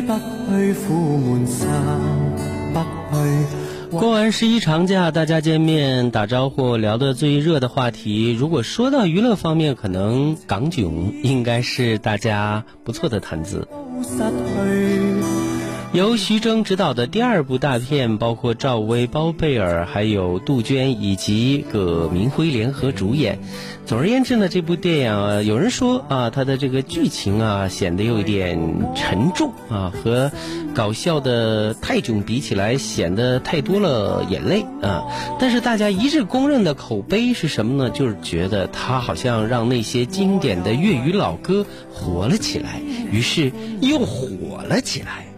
不去苦闷散不去过完十一长假，大家见面打招呼，聊的最热的话题。如果说到娱乐方面，可能港囧应该是大家不错的谈资。由徐峥执导的第二部大片，包括赵薇、包贝尔，还有杜鹃以及葛明辉联合主演。总而言之呢，这部电影啊，有人说啊，它的这个剧情啊，显得有一点沉重啊，和搞笑的泰囧比起来，显得太多了眼泪啊。但是大家一致公认的口碑是什么呢？就是觉得它好像让那些经典的粤语老歌活了起来，于是又火了起来。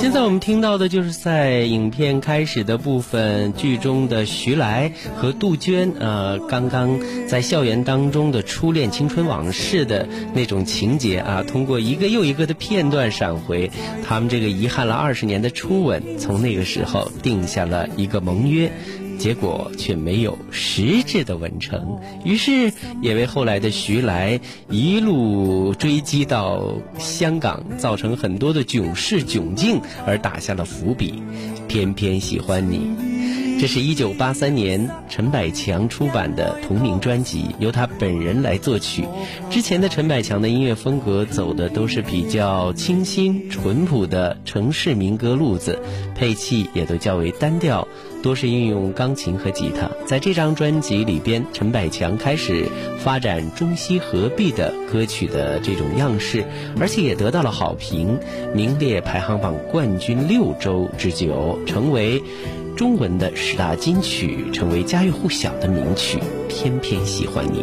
现在我们听到的就是在影片开始的部分，剧中的徐来和杜鹃，呃，刚刚在校园当中的初恋青春往事的那种情节啊，通过一个又一个的片段闪回，他们这个遗憾了二十年的初吻，从那个时候定下了一个盟约。结果却没有实质的完成，于是也为后来的徐来一路追击到香港，造成很多的囧事囧境而打下了伏笔。偏偏喜欢你。这是一九八三年陈百强出版的同名专辑，由他本人来作曲。之前的陈百强的音乐风格走的都是比较清新淳朴的城市民歌路子，配器也都较为单调，多是运用钢琴和吉他。在这张专辑里边，陈百强开始发展中西合璧的歌曲的这种样式，而且也得到了好评，名列排行榜冠军六周之久，成为。中文的十大金曲成为家喻户晓的名曲，偏偏喜欢你。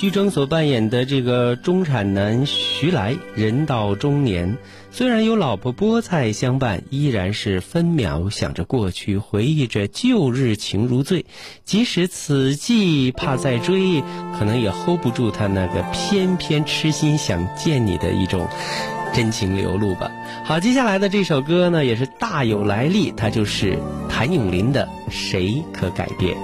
徐峥所扮演的这个中产男徐来，人到中年，虽然有老婆菠菜相伴，依然是分秒想着过去，回忆着旧日情如醉。即使此际怕再追，可能也 hold 不住他那个偏偏痴心想见你的一种真情流露吧。好，接下来的这首歌呢，也是大有来历，它就是谭咏麟的《谁可改变》。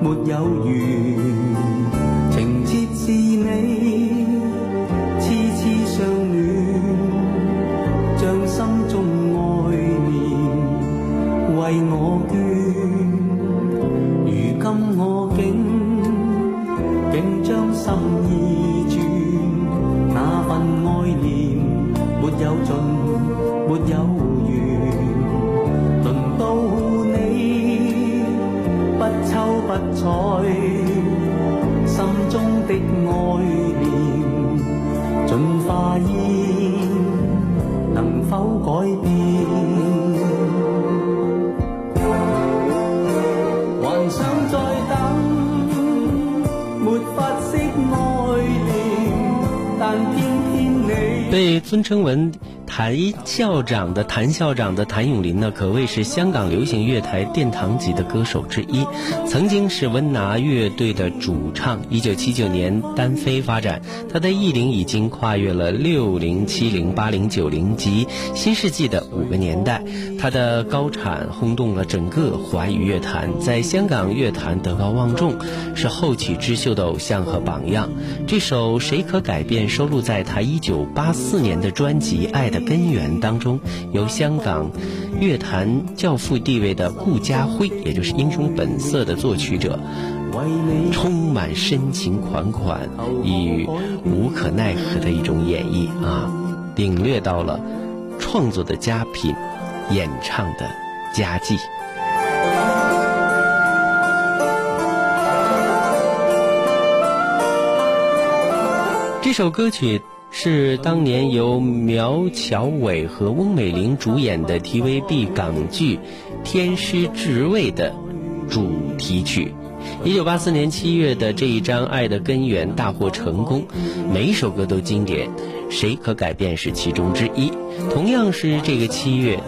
没有尽，中的爱念尽化烟，能否改变？还想再等，没法释爱念，但偏偏你。被尊称为谭校长的谭校长的谭咏麟呢，可谓是香港流行乐坛殿堂级的歌手之一，曾经是温拿乐队的主唱。一九七九年单飞发展，他的艺龄已经跨越了六零、七零、八零、九零及新世纪的五个年代。他的高产轰动了整个华语乐坛，在香港乐坛德高望重，是后起之秀的偶像和榜样。这首《谁可改变》收录在他一九八四年的专辑《爱的》。根源当中，由香港乐坛教父地位的顾嘉辉，也就是《英雄本色》的作曲者，充满深情款款与无可奈何的一种演绎啊，领略到了创作的佳品，演唱的佳绩。这首歌曲。是当年由苗侨伟和翁美玲主演的 TVB 港剧《天师职位》的主题曲。一九八四年七月的这一张《爱的根源》大获成功，每一首歌都经典，《谁可改变》是其中之一。同样是这个七月。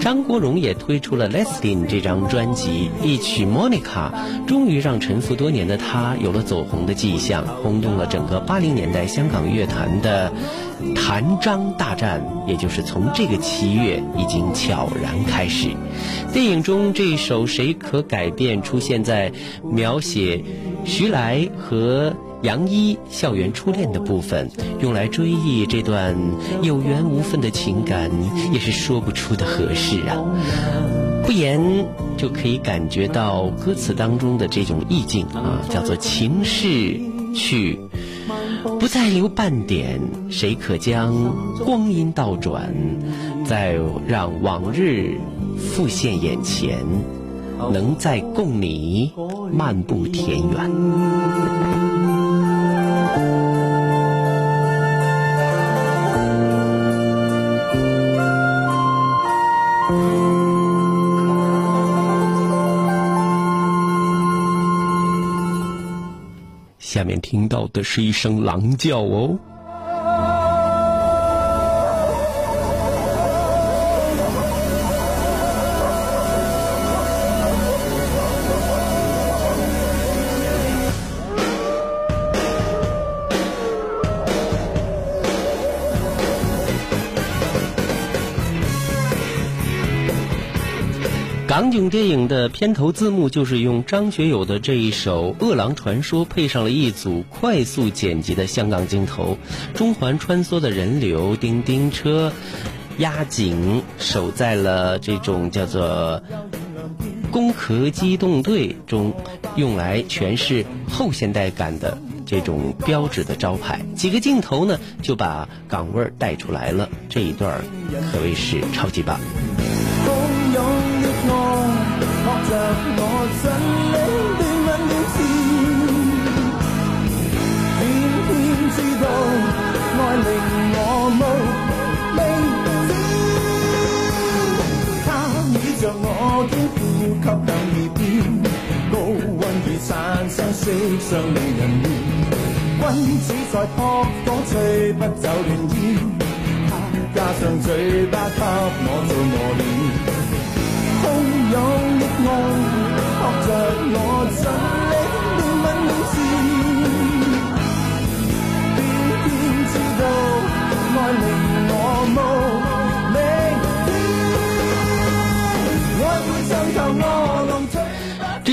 张国荣也推出了《Leslie》这张专辑，一曲《Monica》终于让沉浮多年的他有了走红的迹象，轰动了整个八零年代香港乐坛的谭张大战，也就是从这个七月已经悄然开始。电影中这一首《谁可改变》出现在描写徐来和。杨一校园初恋的部分，用来追忆这段有缘无分的情感，也是说不出的合适啊！不言就可以感觉到歌词当中的这种意境啊，叫做情逝去，不再留半点，谁可将光阴倒转，再让往日复现眼前，能再共你漫步田园。听到的是一声狼叫哦。港囧电影的片头字幕就是用张学友的这一首《饿狼传说》配上了一组快速剪辑的香港镜头，中环穿梭的人流，叮叮车压警守在了这种叫做“攻壳机动队”中，用来诠释后现代感的这种标志的招牌。几个镜头呢，就把港味儿带出来了。这一段可谓是超级棒。着我尽力断吻了前，偏偏知道爱令我无明知，他倚着我肩呼吸向耳边，高温已产生色相令人厌，君子在扑火吹不走乱烟，他加上嘴巴给我做磨练。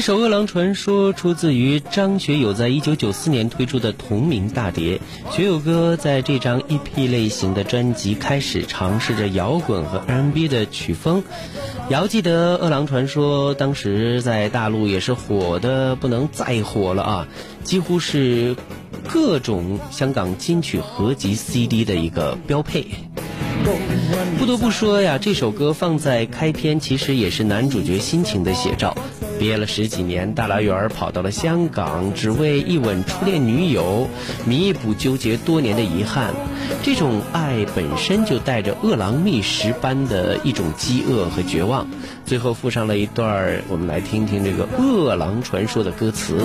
首《饿狼传说》出自于张学友在一九九四年推出的同名大碟。学友哥在这张 EP 类型的专辑开始尝试着摇滚和 R&B 的曲风。遥记得《饿狼传说》当时在大陆也是火的不能再火了啊，几乎是各种香港金曲合集 CD 的一个标配。不得不说呀，这首歌放在开篇，其实也是男主角心情的写照。毕业了十几年，大老远儿跑到了香港，只为一吻初恋女友，弥补纠结多年的遗憾。这种爱本身就带着饿狼觅食般的一种饥饿和绝望。最后附上了一段，我们来听听这个饿狼传说的歌词。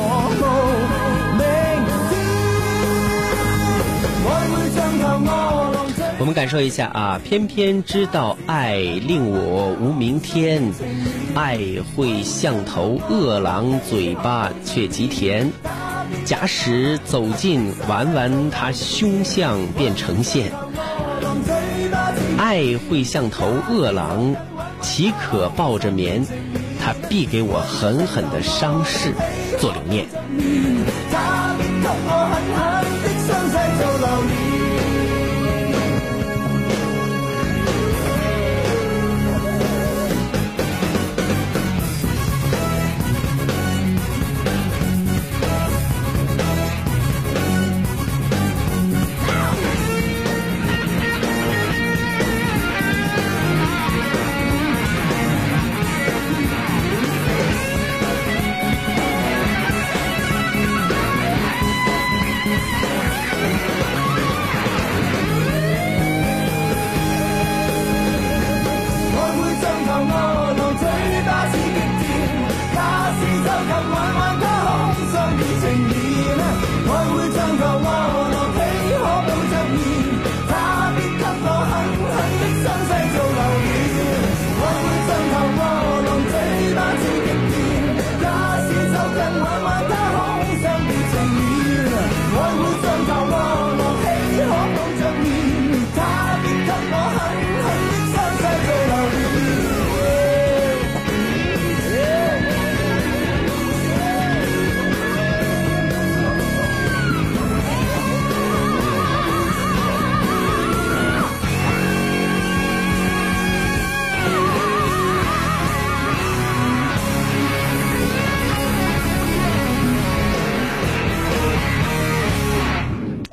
我们感受一下啊，偏偏知道爱令我无明天，爱会像头饿狼，嘴巴却极甜。假使走近玩玩，它凶相便呈现。爱会像头饿狼，岂可抱着眠？它必给我狠狠的伤势做留念。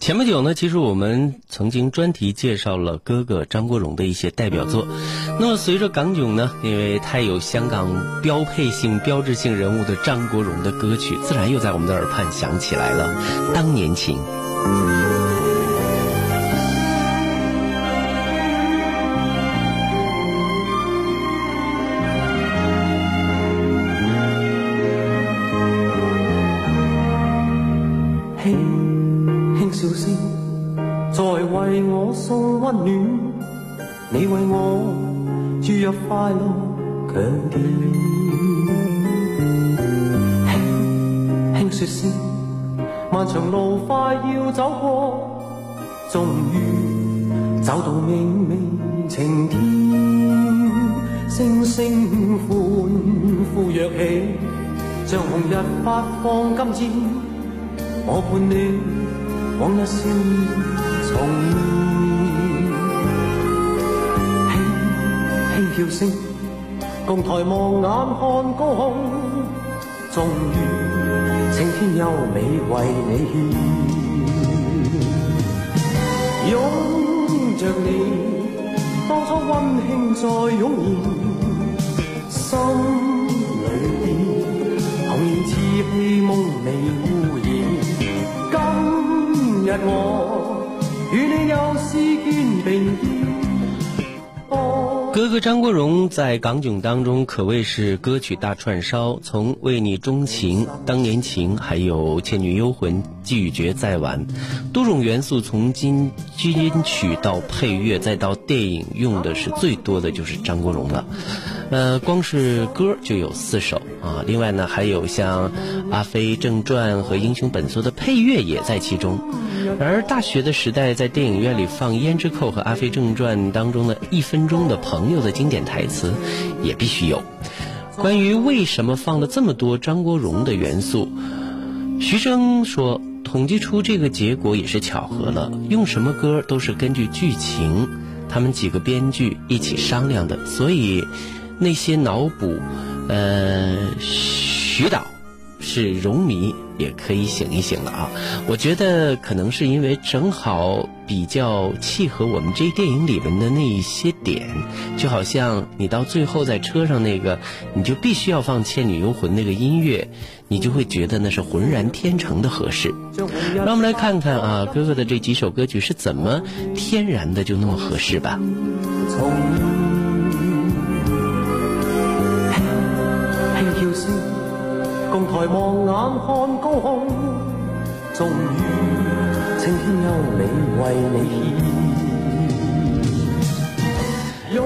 前不久呢，其实我们曾经专题介绍了哥哥张国荣的一些代表作。那么随着港囧呢，因为太有香港标配性、标志性人物的张国荣的歌曲，自然又在我们的耳畔响起来了。当年情。起，像红日发放金箭。我伴你往日笑面重现。叫声，共抬望眼看高空，终于青天优美为你献，拥着你，当初温馨再涌现，心梦未污染，今日我与你又视肩并肩。哥哥张国荣在港囧当中可谓是歌曲大串烧，从《为你钟情》《当年情》还有《倩女幽魂》《拒绝再晚》，多种元素从金金曲到配乐再到电影，用的是最多的就是张国荣了。呃，光是歌就有四首啊，另外呢还有像《阿飞正传》和《英雄本色》的配乐也在其中。而大学的时代，在电影院里放《胭脂扣》和《阿飞正传》当中的一分钟的朋友的经典台词，也必须有。关于为什么放了这么多张国荣的元素，徐峥说，统计出这个结果也是巧合了。用什么歌都是根据剧情，他们几个编剧一起商量的，所以那些脑补，呃，徐导。是容迷，也可以醒一醒了啊！我觉得可能是因为正好比较契合我们这电影里面的那一些点，就好像你到最后在车上那个，你就必须要放《倩女幽魂》那个音乐，你就会觉得那是浑然天成的合适。让我们来看看啊，哥哥的这几首歌曲是怎么天然的就那么合适吧。共抬望眼看高空，终于青天优美为你献。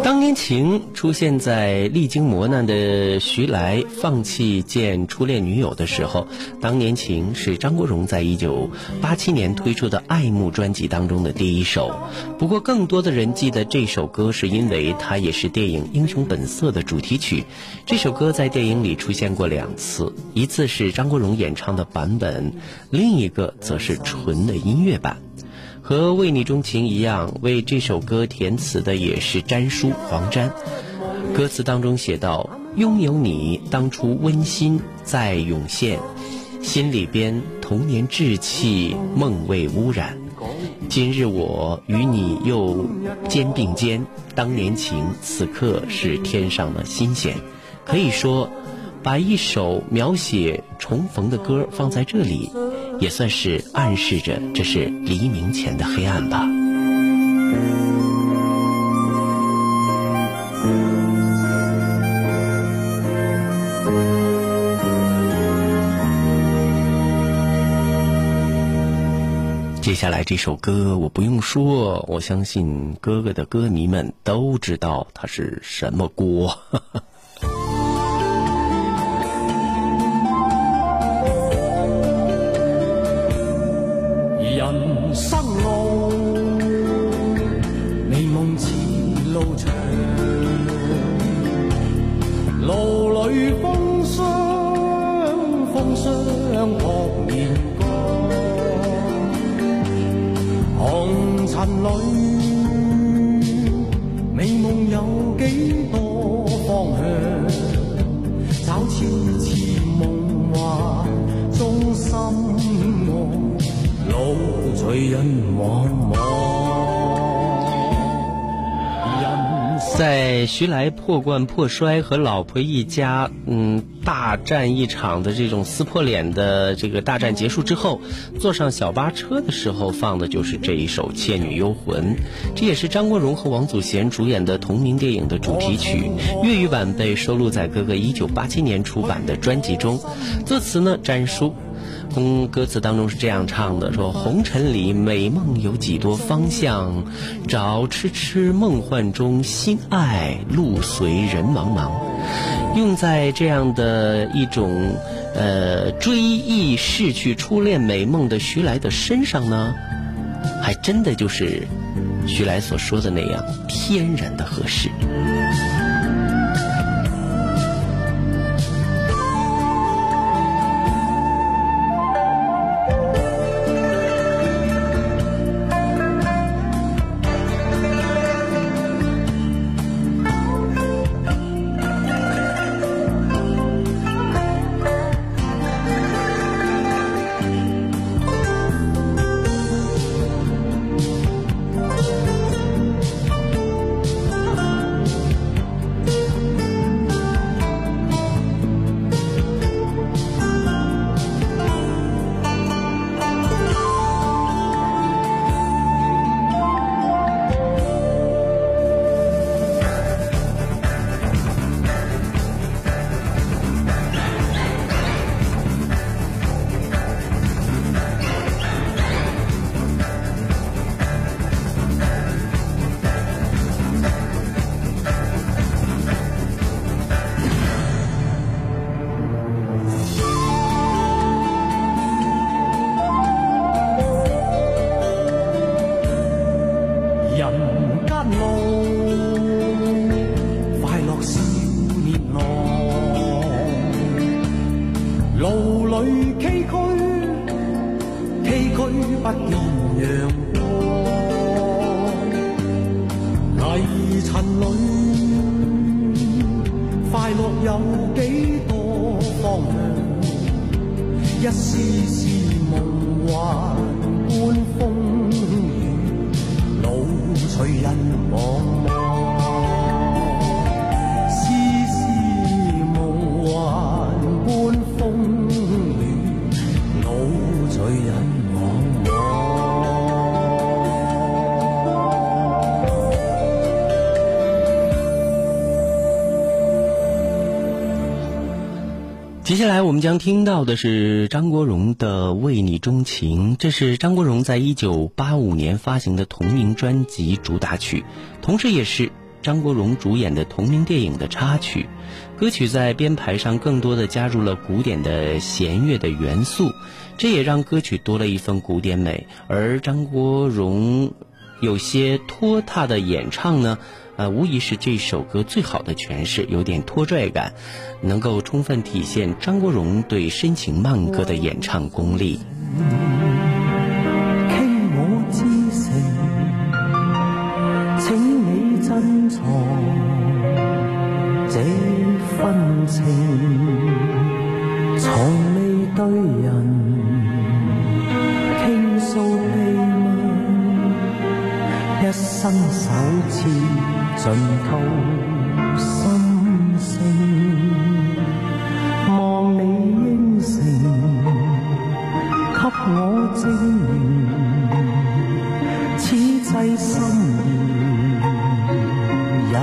当年情出现在历经磨难的徐来放弃见初恋女友的时候，当年情是张国荣在一九八七年推出的《爱慕》专辑当中的第一首。不过，更多的人记得这首歌，是因为它也是电影《英雄本色》的主题曲。这首歌在电影里出现过两次，一次是张国荣演唱的版本，另一个则是纯的音乐版。和《为你钟情》一样，为这首歌填词的也是詹叔黄沾。歌词当中写道：“拥有你，当初温馨再涌现，心里边童年稚气梦未污染。今日我与你又肩并肩，当年情，此刻是天上的新鲜。”可以说。把一首描写重逢的歌放在这里，也算是暗示着这是黎明前的黑暗吧。接下来这首歌我不用说，我相信哥哥的歌迷们都知道它是什么锅。美梦有几多方向？找痴痴梦幻中心爱。路随人茫茫在徐来破罐破摔和老婆一家嗯大战一场的这种撕破脸的这个大战结束之后，坐上小巴车的时候放的就是这一首《倩女幽魂》，这也是张国荣和王祖贤主演的同名电影的主题曲。粤语版被收录在哥哥一九八七年出版的专辑中，作词呢詹叔。从歌词当中是这样唱的：说红尘里美梦有几多方向，找痴痴梦幻中心爱，路随人茫茫。用在这样的一种呃追忆逝去初恋美梦的徐来的身上呢，还真的就是徐来所说的那样，天然的合适。人间路，快乐少年郎，路里崎岖，崎岖不见阳光，泥尘里，快乐有几多方向，一丝丝。接下来我们将听到的是张国荣的《为你钟情》，这是张国荣在一九八五年发行的同名专辑主打曲，同时也是张国荣主演的同名电影的插曲。歌曲在编排上更多的加入了古典的弦乐的元素，这也让歌曲多了一份古典美。而张国荣有些拖沓的演唱呢？呃，无疑是这首歌最好的诠释，有点拖拽感，能够充分体现张国荣对深情慢歌的演唱功力。倾我之情，请你珍藏这份情，从未对人倾诉秘密，一生首次。尽吐心声，望你应承，给我证明，此际心意有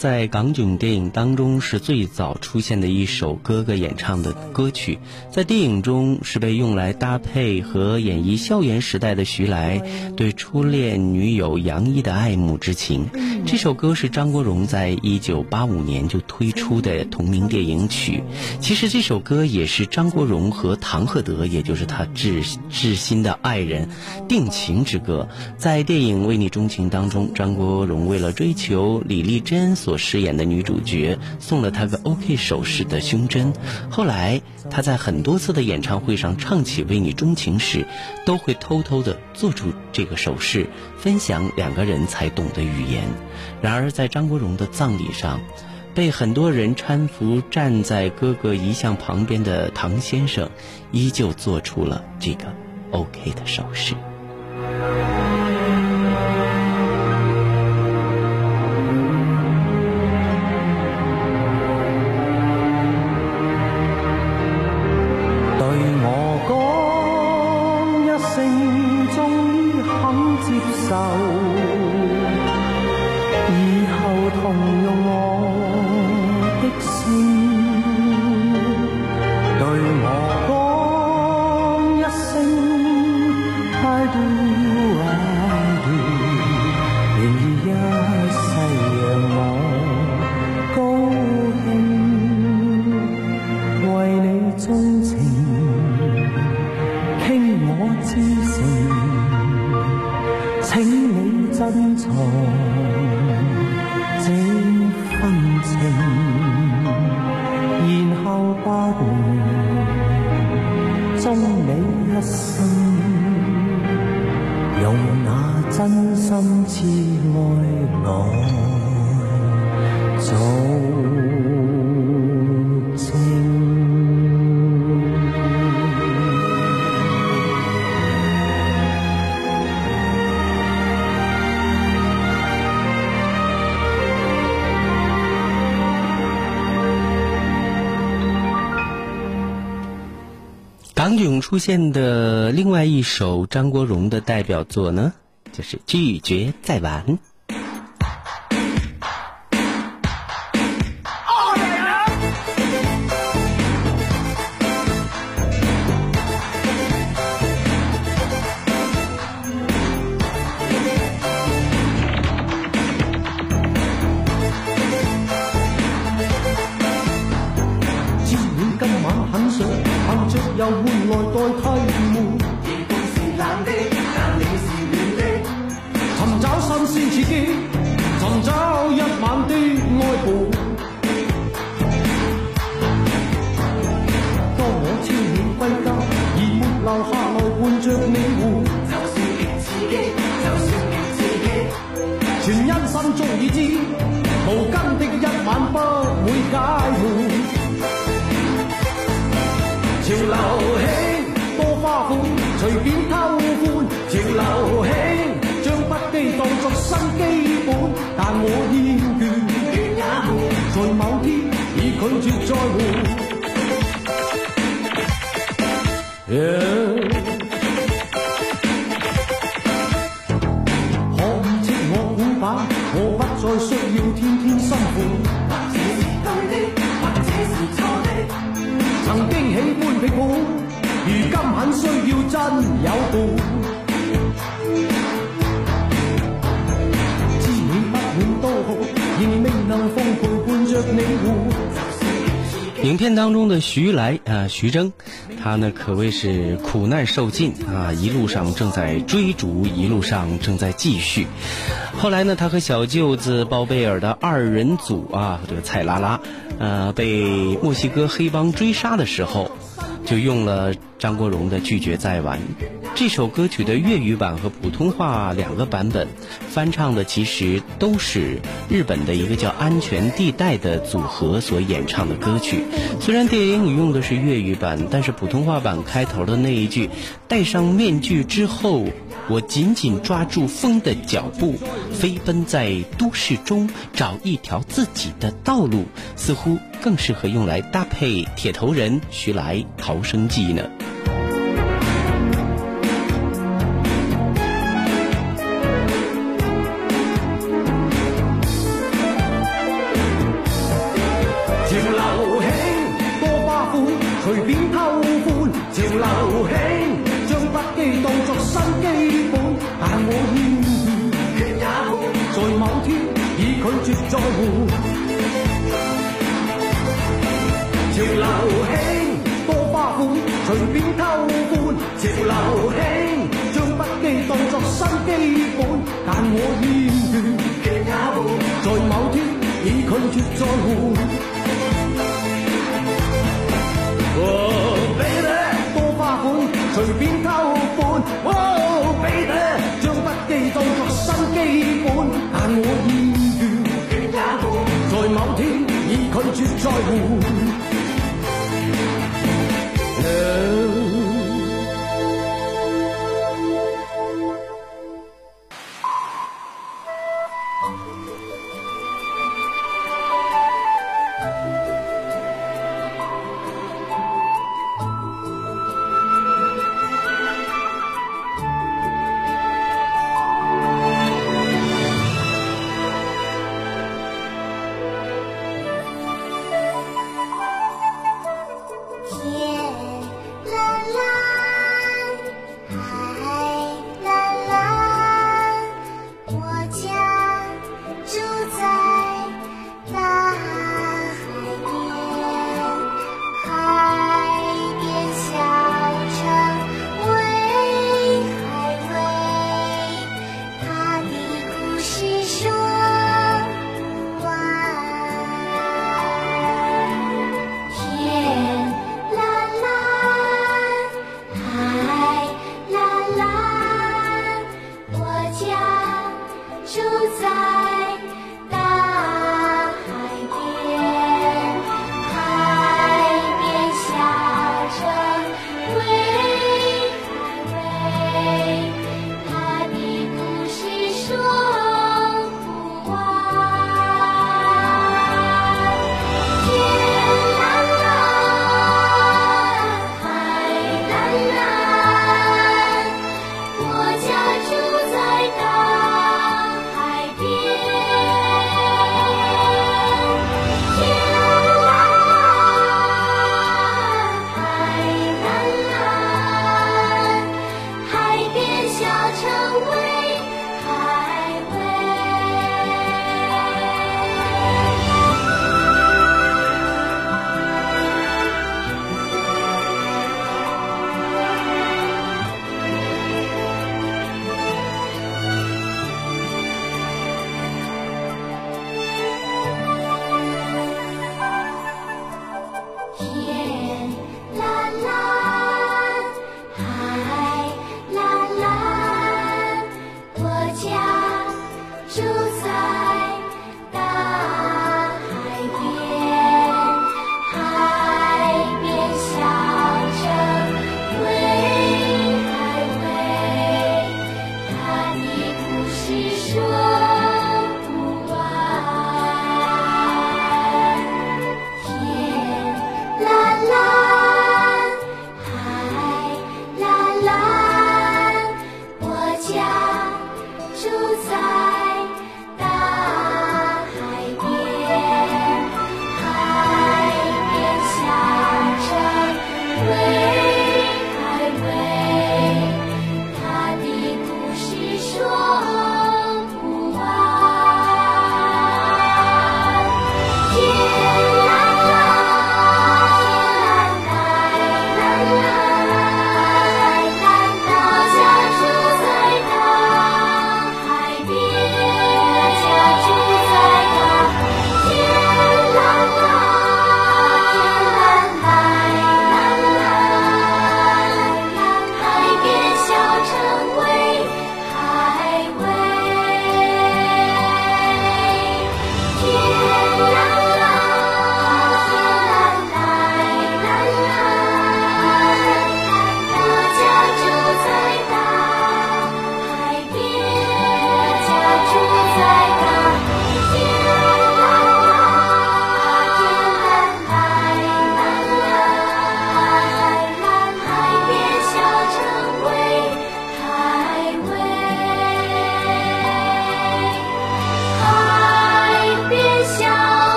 在港囧电影当中是最早出现的一首哥哥演唱的歌曲，在电影中是被用来搭配和演绎校园时代的徐来对初恋女友杨一的爱慕之情。这首歌是张国荣在一九八五年就推出的同名电影曲。其实这首歌也是张国荣和唐鹤德，也就是他至至心的爱人定情之歌。在电影《为你钟情》当中，张国荣为了追求李。丽珍所所饰演的女主角送了他个 OK 手势的胸针。后来他在很多次的演唱会上唱起《为你钟情》时，都会偷偷的做出这个手势，分享两个人才懂的语言。然而在张国荣的葬礼上，被很多人搀扶站在哥哥遗像旁边的唐先生，依旧做出了这个 OK 的手势。出现的另外一首张国荣的代表作呢，就是《拒绝再玩》。再会。片当中的徐来啊、徐峥，他呢可谓是苦难受尽啊，一路上正在追逐，一路上正在继续。后来呢，他和小舅子包贝尔的二人组啊，这个蔡拉拉，呃，被墨西哥黑帮追杀的时候，就用了张国荣的《拒绝再玩》这首歌曲的粤语版和普通话两个版本，翻唱的其实都是日本的一个叫“安全地带”的组合所演唱的歌曲。虽然电影里用的是粤语版，但是普通话版开头的那一句“戴上面具之后，我紧紧抓住风的脚步，飞奔在都市中找一条自己的道路”，似乎更适合用来搭配铁头人徐来《逃生记》呢。已拒絕再換。Oh baby，多花款，随便偷欢。Oh baby，将不羁当作新基本，但我厌倦，倦也悶。在某天已拒绝再換。